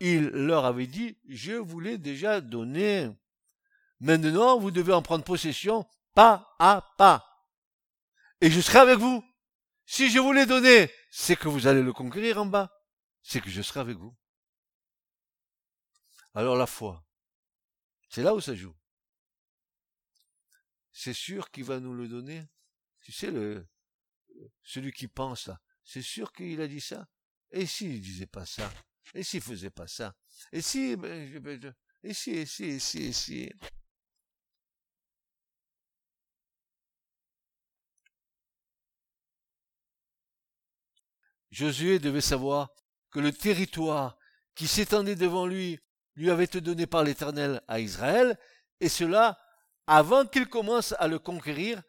Speaker 2: Il leur avait dit je vous l'ai déjà donné. Maintenant vous devez en prendre possession pas à pas. Et je serai avec vous. Si je vous l'ai donné, c'est que vous allez le conquérir en bas. C'est que je serai avec vous. Alors la foi, c'est là où ça joue. C'est sûr qu'il va nous le donner. Tu sais, le, celui qui pense là, c'est sûr qu'il a dit ça. Et s'il disait pas ça? Et s'il faisait pas ça? Et si, ben, ben, et si, et si, et si, et si? Josué devait savoir que le territoire qui s'étendait devant lui lui avait été donné par l'Éternel à Israël, et cela avant qu'il commence à le conquérir,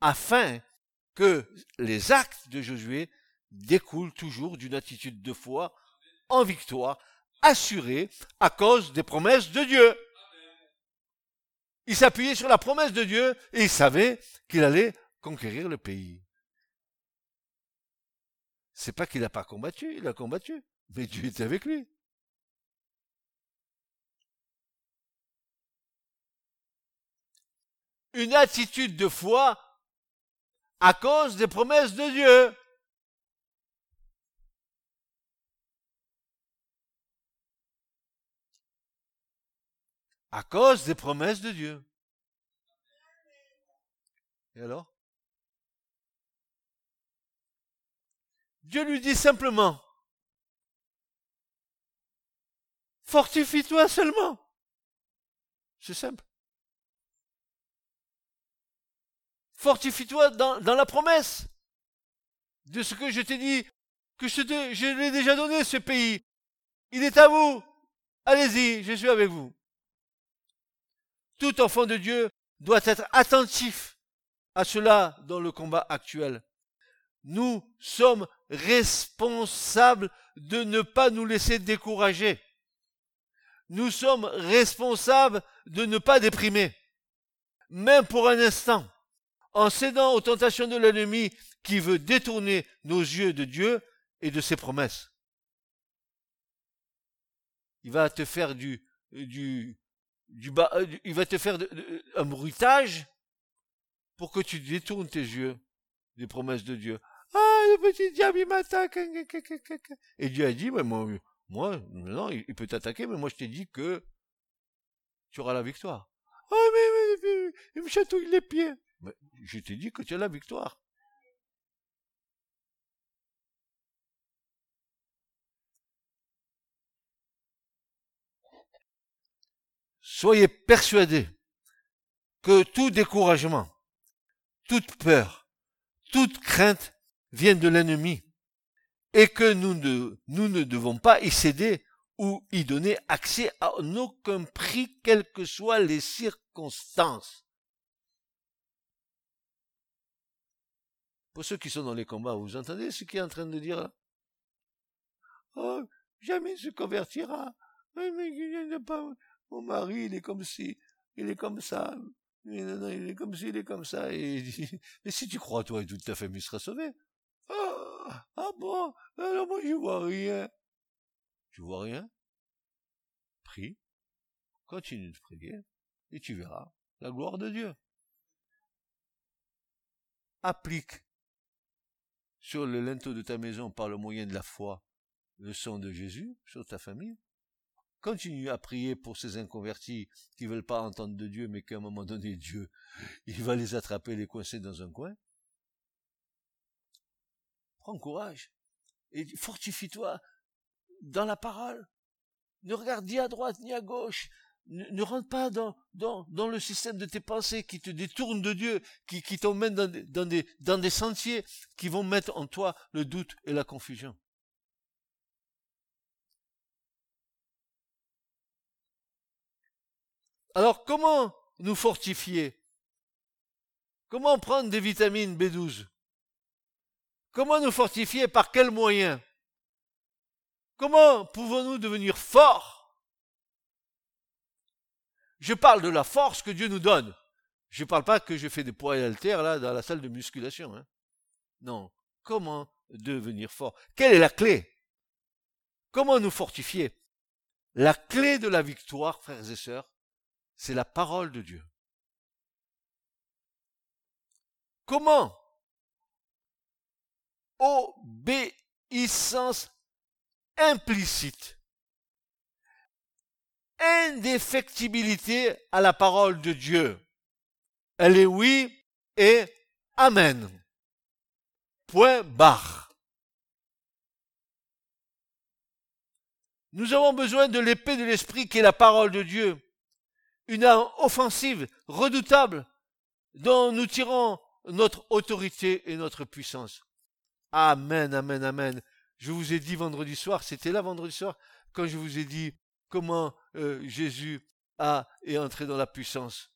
Speaker 2: afin que les actes de Josué découlent toujours d'une attitude de foi en victoire, assurée à cause des promesses de Dieu. Il s'appuyait sur la promesse de Dieu et il savait qu'il allait conquérir le pays. C'est pas qu'il n'a pas combattu, il a combattu, mais Dieu était avec lui. une attitude de foi à cause des promesses de Dieu. À cause des promesses de Dieu. Et alors? Dieu lui dit simplement, fortifie-toi seulement. C'est simple. Fortifie-toi dans, la promesse de ce que je t'ai dit, que je, je l'ai déjà donné, ce pays. Il est à vous. Allez-y, je suis avec vous. Tout enfant de Dieu doit être attentif à cela dans le combat actuel. Nous sommes responsables de ne pas nous laisser décourager. Nous sommes responsables de ne pas déprimer, même pour un instant en cédant aux tentations de l'ennemi qui veut détourner nos yeux de Dieu et de ses promesses. Il va te faire du, du, du, euh, il va te faire un bruitage pour que tu détournes tes yeux des promesses de Dieu. Le petit diable, il m'attaque. Et Dieu a dit, mais moi, moi, non, il peut t'attaquer, mais moi je t'ai dit que tu auras la victoire. Oh, mais, mais il me chatouille les pieds je t'ai dit que tu as la victoire. Soyez persuadés que tout découragement, toute peur, toute crainte viennent de l'ennemi et que nous ne, nous ne devons pas y céder ou y donner accès à aucun prix, quelles que soient les circonstances. Pour ceux qui sont dans les combats, vous entendez ce qu'il est en train de dire là? Oh, jamais il se convertira. Mon mari, il est comme si, il est comme ça. il est comme si, il est comme ça. Mais si tu crois, toi, et toute ta famille sera sauvée. Ah, ah bon? Alors moi, je vois rien. Tu vois rien? Prie. Continue de prier. Et tu verras la gloire de Dieu. Applique sur le linteau de ta maison par le moyen de la foi le sang de Jésus sur ta famille. Continue à prier pour ces inconvertis qui veulent pas entendre de Dieu, mais qu'à un moment donné, Dieu, il va les attraper, les coincer dans un coin. Prends courage. et fortifie-toi dans la parole. Ne regarde ni à droite ni à gauche. Ne, rentre pas dans, dans, dans, le système de tes pensées qui te détournent de Dieu, qui, qui t'emmènent dans, dans, des, dans des sentiers qui vont mettre en toi le doute et la confusion. Alors comment nous fortifier? Comment prendre des vitamines B12 Comment nous fortifier Par quels moyens? Comment pouvons-nous devenir forts? Je parle de la force que Dieu nous donne. Je ne parle pas que je fais des poids et haltères là dans la salle de musculation. Hein. Non. Comment devenir fort? Quelle est la clé? Comment nous fortifier? La clé de la victoire, frères et sœurs, c'est la parole de Dieu. Comment Obéissance implicite. Indéfectibilité à la parole de Dieu. Elle est oui et Amen. Point barre. Nous avons besoin de l'épée de l'esprit qui est la parole de Dieu. Une arme offensive, redoutable, dont nous tirons notre autorité et notre puissance. Amen, amen, amen. Je vous ai dit vendredi soir, c'était là vendredi soir, quand je vous ai dit comment euh, Jésus a, est entré dans la puissance.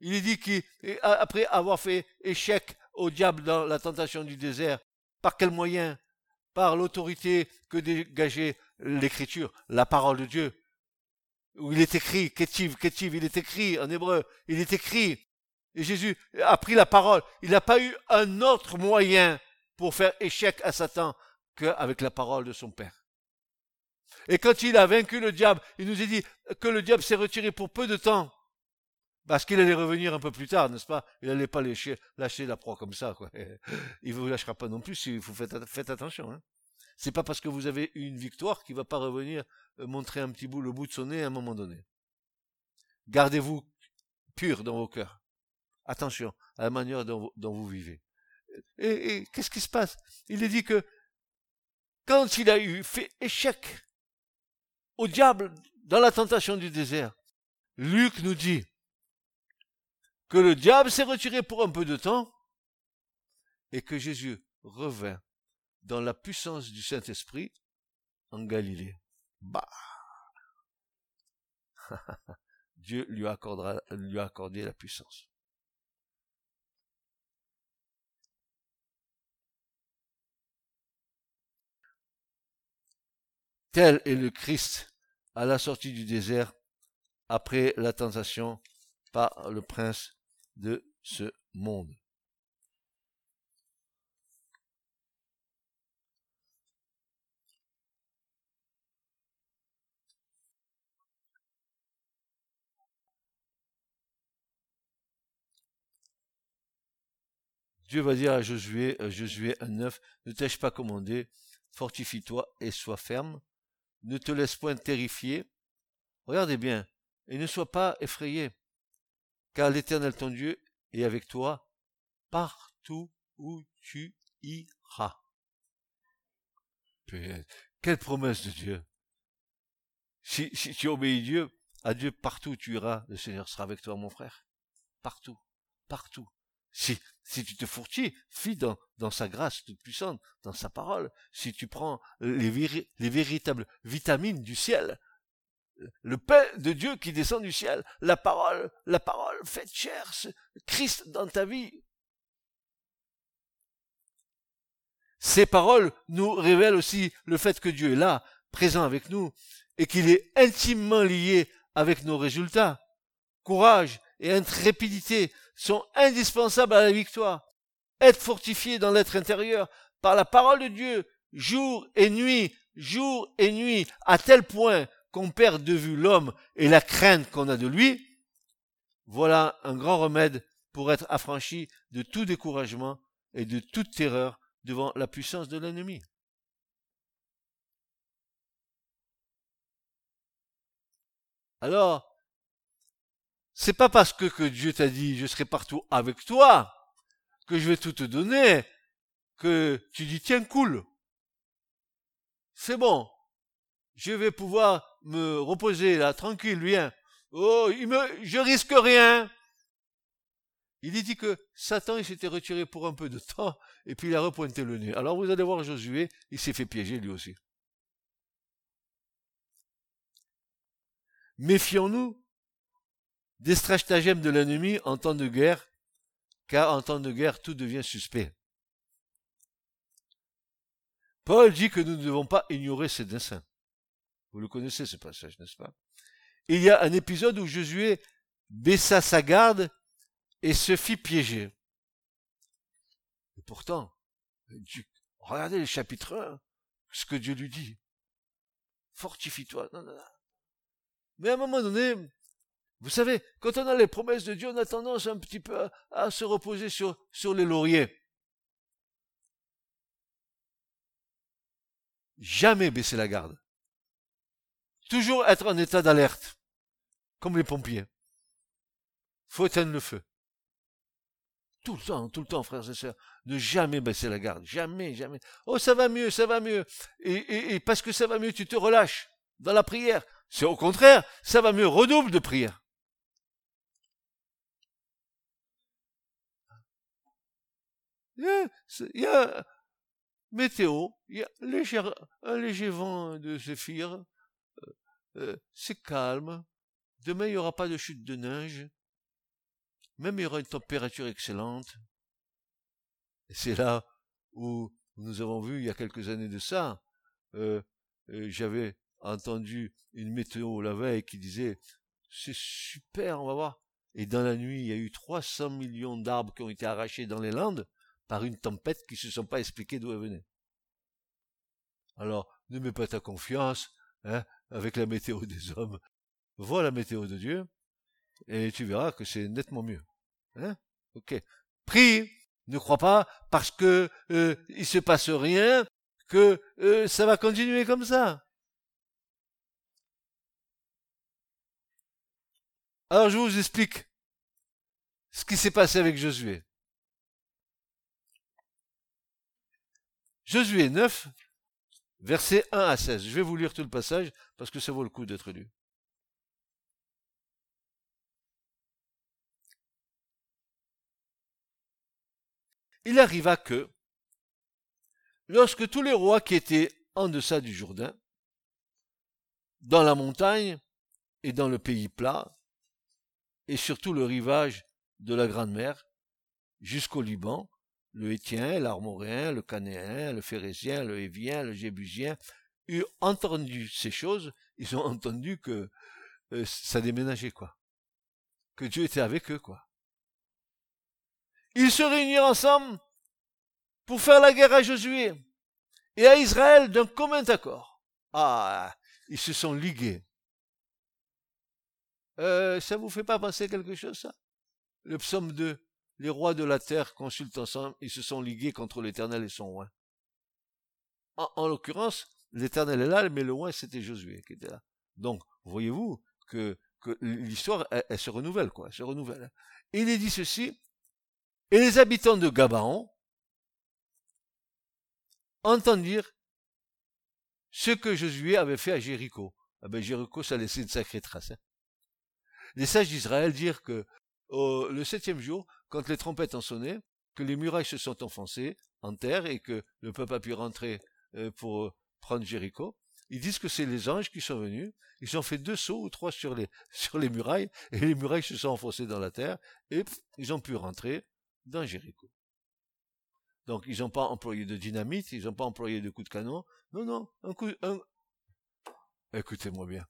Speaker 2: Il est dit qu'après avoir fait échec au diable dans la tentation du désert, par quel moyen? Par l'autorité que dégageait l'écriture, la parole de Dieu. Où il est écrit, Ketiv, Ketiv, il est écrit en hébreu, il est écrit. Et Jésus a pris la parole. Il n'a pas eu un autre moyen pour faire échec à Satan qu'avec la parole de son Père. Et quand il a vaincu le diable, il nous a dit que le diable s'est retiré pour peu de temps. Parce qu'il allait revenir un peu plus tard, n'est-ce pas? Il n'allait pas lâcher, la proie comme ça. Quoi. Il ne vous lâchera pas non plus si vous faites, faites attention. Hein. C'est pas parce que vous avez eu une victoire qu'il va pas revenir euh, montrer un petit bout le bout de son nez à un moment donné. Gardez-vous pur dans vos cœurs. Attention à la manière dont vous vivez et, qu'est-ce qui se passe? Il est dit que quand il a eu fait échec au diable dans la tentation du désert, Luc nous dit que le diable s'est retiré pour un peu de temps et que Jésus revint dans la puissance du Saint-Esprit en Galilée. Bah Dieu lui, accordera, lui a accordé la puissance. Tel est le Christ à la sortie du désert après la tentation par le prince de ce monde. Dieu va dire à Josué, Josué 1.9, ne t'ai-je pas commandé, fortifie-toi et sois ferme, ne te laisse point terrifier. Regardez bien, et ne sois pas effrayé, car l'Éternel ton Dieu est avec toi partout où tu iras. Quelle promesse de Dieu. Si, si tu obéis Dieu, à Dieu partout où tu iras, le Seigneur sera avec toi, mon frère. Partout, partout. Si, tu te fortifies dans, dans sa grâce toute puissante, dans sa parole, si tu prends les, les véritables vitamines du ciel, le pain de Dieu qui descend du ciel, la parole, la parole faite chair, Christ dans ta vie. Ces paroles nous révèlent aussi le fait que Dieu est là, présent avec nous, et qu'il est intimement lié avec nos résultats. Courage et intrépidité sont indispensables à la victoire. Être fortifié dans l'être intérieur par la parole de Dieu, jour et nuit, jour et nuit, à tel point qu'on perd de vue l'homme et la crainte qu'on a de lui, voilà un grand remède pour être affranchi de tout découragement et de toute terreur devant la puissance de l'ennemi. Alors, c'est pas parce que, Dieu t'a dit je serai partout avec toi que je vais tout te donner que tu dis tiens cool. c'est bon, je vais pouvoir me reposer là, tranquille, viens. Oh, il me, je risque rien. Il dit que Satan, il s'était retiré pour un peu de temps, et puis il a repointé le nez. Alors vous allez voir Josué, il s'est fait piéger lui aussi. Méfions-nous des stratagèmes de l'ennemi en temps de guerre, car en temps de guerre, tout devient suspect. Paul dit que nous ne devons pas ignorer ses desseins. Vous le connaissez ce passage, n'est-ce pas? Il y a un épisode où Josué baissa sa garde et se fit piéger. Et pourtant, regardez le chapitre 1, ce que Dieu lui dit. Fortifie-toi. Mais à un moment donné, vous savez, quand on a les promesses de Dieu, on a tendance un petit peu à, se reposer sur, les lauriers. Jamais baisser la garde. Toujours être en état d'alerte. Comme les pompiers. Faut éteindre le feu. Tout le temps, tout le temps, frères et sœurs. Ne jamais baisser la garde. Jamais, jamais. Oh, ça va mieux, ça va mieux. Et, et parce que ça va mieux, tu te relâches dans la prière. C'est au contraire, ça va mieux, redouble de prière. Il y a, météo, il y a un léger vent de zéphyr, euh, euh, c'est calme, demain il n'y aura pas de chute de neige, même il y aura une température excellente. C'est là où nous avons vu il y a quelques années de ça, euh, j'avais entendu une météo la veille qui disait c'est super, on va voir. Et dans la nuit, il y a eu 300 millions d'arbres qui ont été arrachés dans les Landes par une tempête qui ne se sont pas expliquées d'où elle venait. Alors, ne mets pas ta confiance hein, avec la météo des hommes. Vois la météo de Dieu et tu verras que c'est nettement mieux. Hein ok. Prie. Ne crois pas parce que euh, il se passe rien que euh, ça va continuer comme ça. Alors je vous explique ce qui s'est passé avec Josué. Josué 9, versets 1 à 16. Je vais vous lire tout le passage parce que ça vaut le coup d'être lu. Il arriva que, lorsque tous les rois qui étaient en deçà du Jourdain, dans la montagne et dans le pays plat, et surtout le rivage de la Grande Mer, jusqu'au Liban, le Hétien, l'Armoréen, le Canéen, le Phérésien, le Hévien, le Jébusien, eurent entendu ces choses, ils ont entendu que euh, ça déménageait, quoi. Que Dieu était avec eux, quoi. Ils se réunirent ensemble pour faire la guerre à Josué et à Israël d'un commun accord. Ah, ils se sont ligués. Euh, ça vous fait pas penser quelque chose, ça? Le psaume 2 les rois de la terre consultent ensemble, ils se sont ligués contre l'Éternel et son roi. En, l'occurrence, l'Éternel est là, mais le roi, c'était Josué qui était là. Donc, voyez-vous que, l'histoire, elle, se renouvelle, quoi, elle se renouvelle. Et il est dit ceci, et les habitants de Gabaon entendirent ce que Josué avait fait à Jéricho. Ah ben, Jéricho, ça laissé une sacrée trace. Hein. Les sages d'Israël dirent que le septième jour, quand les trompettes ont sonné, que les murailles se sont enfoncées en terre et que le peuple a pu rentrer euh, pour prendre Jéricho. Ils disent que c'est les anges qui sont venus. Ils ont fait deux sauts ou trois sur les, sur les murailles et les murailles se sont enfoncées dans la terre et ils ont pu rentrer dans Jéricho. Donc ils n'ont pas employé de dynamite, ils n'ont pas employé de coups de canon. Non, non, un coup, un... Écoutez-moi bien.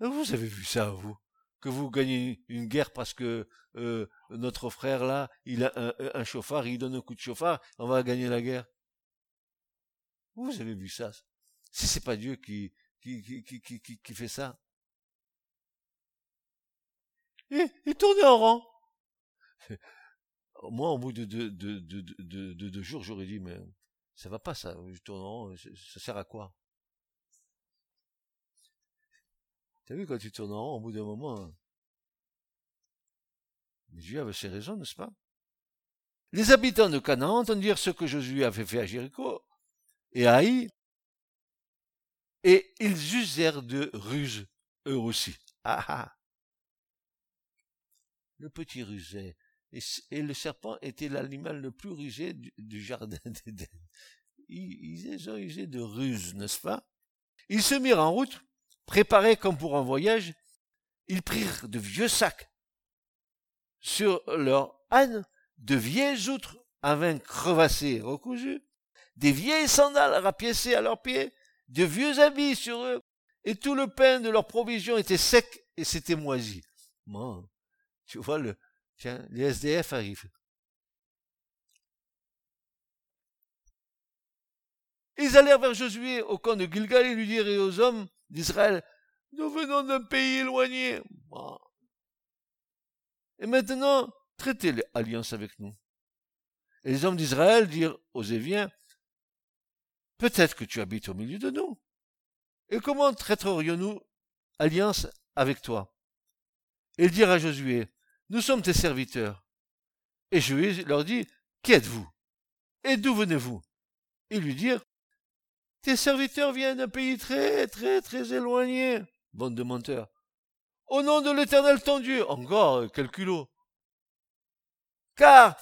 Speaker 2: Vous avez vu ça, vous? Que vous gagnez une guerre parce que euh, notre frère là, il a un, chauffard, il donne un coup de chauffard, on va gagner la guerre. Vous avez vu ça? Si c'est pas Dieu qui qui, qui, qui, qui, fait ça. Et, il tournait en rond. Moi, au bout de deux de, de, de, jours, j'aurais dit, mais ça va pas ça, je en rond, ça sert à quoi? T'as vu quand tu tournes en rond, au bout d'un moment, hein. Dieu avait ses raisons, n'est-ce pas? Les habitants de Canaan entendirent ce que Josué avait fait à Jéricho et à Haï, Et ils usèrent de ruse, eux aussi. Ah ah. Le petit rusait. Et, le serpent était l'animal le plus rusé du, jardin d'Éden. Ils, ils ont usé de ruse, n'est-ce pas? Ils se mirent en route, préparés comme pour un voyage. Ils prirent de vieux sacs sur leur âne, de vieilles outres à vin crevassé recousues, des vieilles sandales rapiécées à leurs pieds, de vieux habits sur eux, et tout le pain de leurs provisions était sec et s'était moisi. Bon, tu vois, le, tiens, les SDF arrivent. Ils allèrent vers Josué au camp de Gilgal et lui dirent aux hommes d'Israël, nous venons d'un pays éloigné. Et maintenant, traitez l'alliance avec nous. Et les hommes d'Israël dirent aux Éviens, peut-être que tu habites au milieu de nous. Et comment traiterions-nous alliance avec toi? Ils dirent à Josué, nous sommes tes serviteurs. Et Josué leur dit, qui êtes-vous? Et d'où venez-vous? Ils lui dirent, tes serviteurs viennent d'un pays très, très, très éloigné. Bande de menteurs. Au nom de l'éternel ton Dieu. Encore, quel culot. Car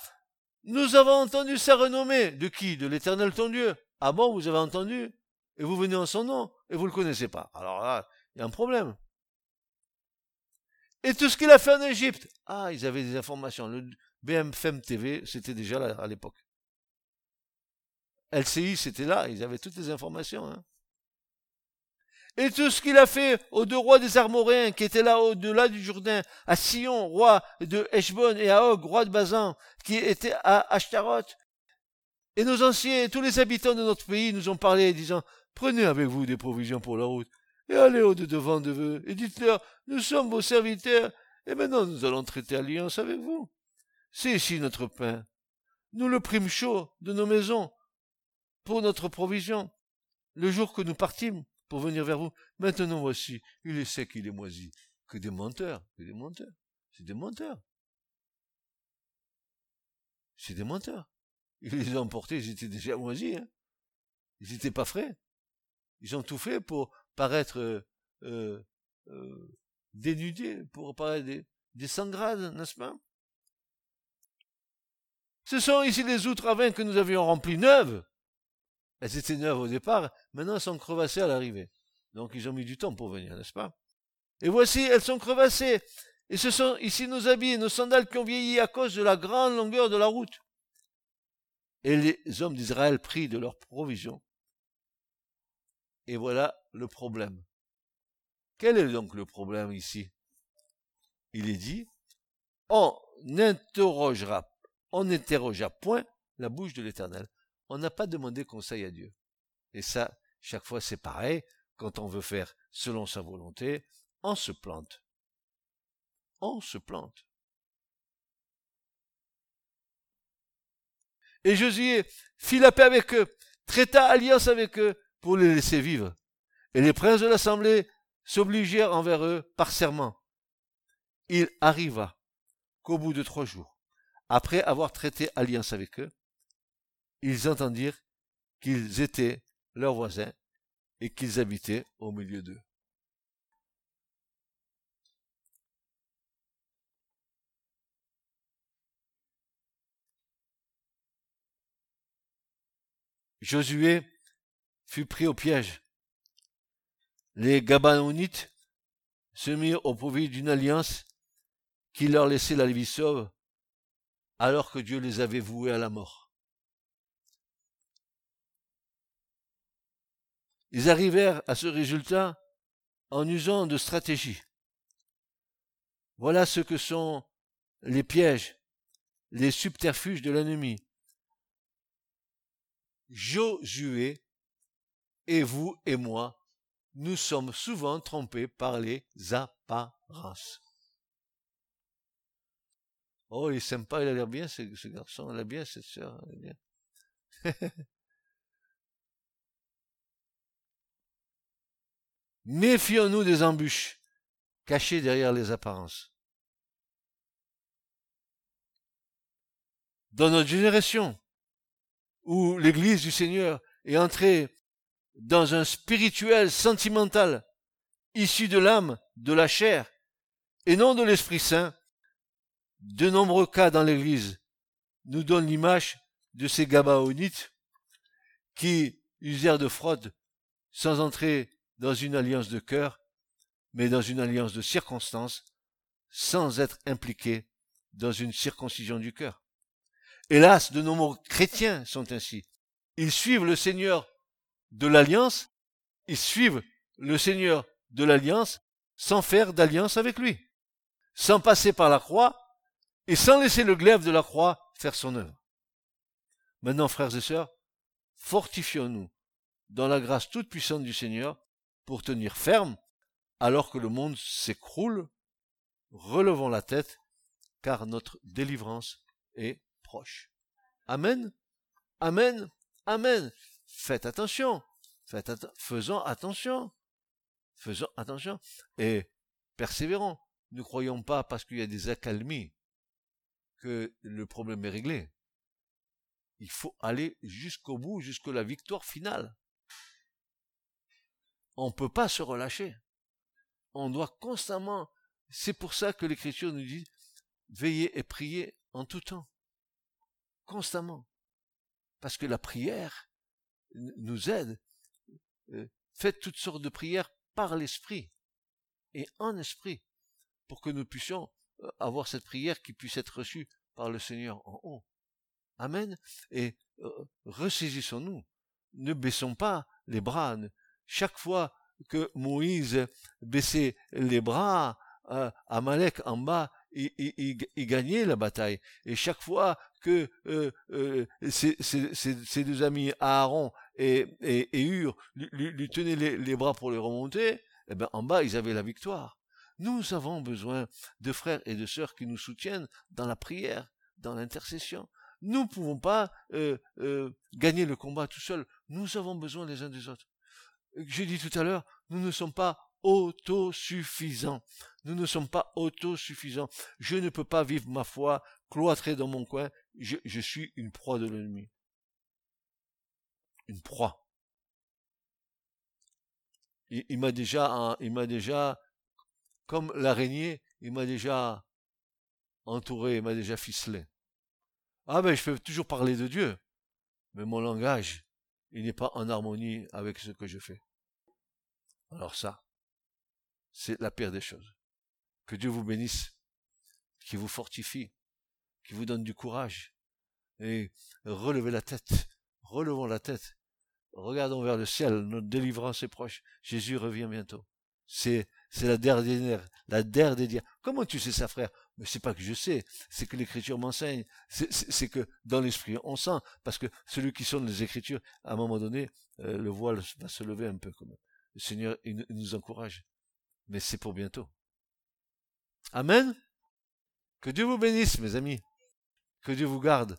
Speaker 2: nous avons entendu sa renommée. De qui? De l'éternel ton Dieu. Ah bon, vous avez entendu Et vous venez en son nom et vous ne le connaissez pas. Alors là, il y a un problème. Et tout ce qu'il a fait en Égypte. Ah, ils avaient des informations. Le BMFM TV, c'était déjà à l'époque. LCI, c'était là. Ils avaient toutes les informations. Hein. Et tout ce qu'il a fait aux deux rois des Armoréens, qui étaient là au-delà du Jourdain, à Sion, roi de Heshbon, et à Og, roi de Bazan, qui était à Ashtaroth. Et nos anciens, tous les habitants de notre pays nous ont parlé, disant, Prenez avec vous des provisions pour la route, et allez au-devant de vous, et dites-leur, nous sommes vos serviteurs, et maintenant nous allons traiter alliance avec vous. C'est ici notre pain. Nous le prîmes chaud de nos maisons, pour notre provision, le jour que nous partîmes pour venir vers vous. Maintenant voici, il est sec, il est moisi. Que des menteurs, que des menteurs. C'est des menteurs. C'est des menteurs. Ils les ont emportés, ils étaient déjà moisis. Hein. Ils n'étaient pas frais. Ils ont tout fait pour paraître euh, euh, dénudés, pour paraître des, des sangrades, n'est-ce pas? Ce sont ici les outres à vin que nous avions remplies neuves. Elles étaient neuves au départ, maintenant elles sont crevassées à l'arrivée. Donc ils ont mis du temps pour venir, n'est-ce pas? Et voici, elles sont crevassées. Et ce sont ici nos habits et nos sandales qui ont vieilli à cause de la grande longueur de la route. Et les hommes d'Israël prirent de leurs provisions et voilà le problème. Quel est donc le problème ici? Il est dit, on n'interrogera, on n'interrogea point la bouche de l'Éternel. On n'a pas demandé conseil à Dieu. Et ça, chaque fois c'est pareil, quand on veut faire selon sa volonté, on se plante. On se plante. Et Josué fit la paix avec eux, traita alliance avec eux, pour les laisser vivre. Et les princes de l'assemblée s'obligèrent envers eux par serment. Il arriva qu'au bout de trois jours, après avoir traité alliance avec eux, ils entendirent qu'ils étaient leurs voisins et qu'ils habitaient au milieu d'eux. Josué fut pris au piège. Les Gabaonites se mirent au profit d'une alliance qui leur laissait la vie sauve, alors que Dieu les avait voués à la mort. Ils arrivèrent à ce résultat en usant de stratégie. Voilà ce que sont les pièges, les subterfuges de l'ennemi. Josué et vous et moi, nous sommes souvent trompés par les apparences. Oh, il est sympa, il a l'air bien, ce, garçon, il a bien, cette sœur, bien. Méfions-nous des embûches cachées derrière les apparences. Dans notre génération, où l'Église du Seigneur est entrée dans un spirituel sentimental, issu de l'âme, de la chair, et non de l'Esprit Saint, de nombreux cas dans l'Église nous donnent l'image de ces Gabaonites qui usèrent de fraude sans entrer dans une alliance de cœur, mais dans une alliance de circonstances, sans être impliqués dans une circoncision du cœur. Hélas, de nombreux chrétiens sont ainsi. Ils suivent le Seigneur de l'alliance, ils suivent le Seigneur de l'alliance sans faire d'alliance avec lui, sans passer par la croix et sans laisser le glaive de la croix faire son œuvre. Maintenant, frères et sœurs, fortifions-nous dans la grâce toute puissante du Seigneur pour tenir ferme alors que le monde s'écroule. Relevons la tête car notre délivrance est proche. Amen. Amen. Amen. Faites attention. Faites faisons attention. Faisons attention. Et persévérons. Ne croyons pas parce qu'il y a des accalmies que le problème est réglé. Il faut aller jusqu'au bout, jusqu'à la victoire finale. On ne peut pas se relâcher. On doit constamment. C'est pour ça que l'Écriture nous dit veillez et priez en tout temps. Constamment. Parce que la prière nous aide. Euh, faites toutes sortes de prières par l'esprit et en esprit pour que nous puissions euh, avoir cette prière qui puisse être reçue par le Seigneur en haut. Amen. Et euh, ressaisissons-nous. Ne baissons pas les bras. Chaque fois que Moïse baissait les bras, euh, Amalek en bas, il, gagnait la bataille. Et chaque fois que euh, ses, deux amis Aaron et, et, Hur lui, tenaient les, bras pour les remonter, eh ben, en bas, ils avaient la victoire. Nous avons besoin de frères et de sœurs qui nous soutiennent dans la prière, dans l'intercession. Nous ne pouvons pas euh, euh, gagner le combat tout seul. Nous avons besoin les uns des autres. J'ai dit tout à l'heure, nous ne sommes pas autosuffisants. Nous ne sommes pas autosuffisants. Je ne peux pas vivre ma foi cloîtrée dans mon coin. Je, suis une proie de l'ennemi. Une proie. Il, m'a déjà, il m'a déjà comme l'araignée, il m'a déjà entouré, il m'a déjà ficelé. Ah ben je peux toujours parler de Dieu, mais mon langage, il n'est pas en harmonie avec ce que je fais. Alors ça, c'est la pire des choses. Que Dieu vous bénisse, qui vous fortifie, qui vous donne du courage. Et relevez la tête, relevons la tête, regardons vers le ciel, notre délivrance est proche. Jésus revient bientôt. C'est la dernière, la dernière. Comment tu sais ça, frère? Mais c'est pas que je sais, c'est que l'Écriture m'enseigne. C'est que dans l'esprit, on sent, parce que celui qui sonne les Écritures, à un moment donné, euh, le voile va se lever un peu. Le Seigneur il, nous encourage, mais c'est pour bientôt. Amen. Que Dieu vous bénisse, mes amis. Que Dieu vous garde.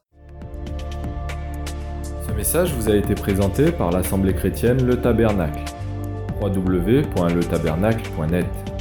Speaker 1: Ce message vous a été présenté par l'Assemblée chrétienne Le Tabernacle www.letabernacle.net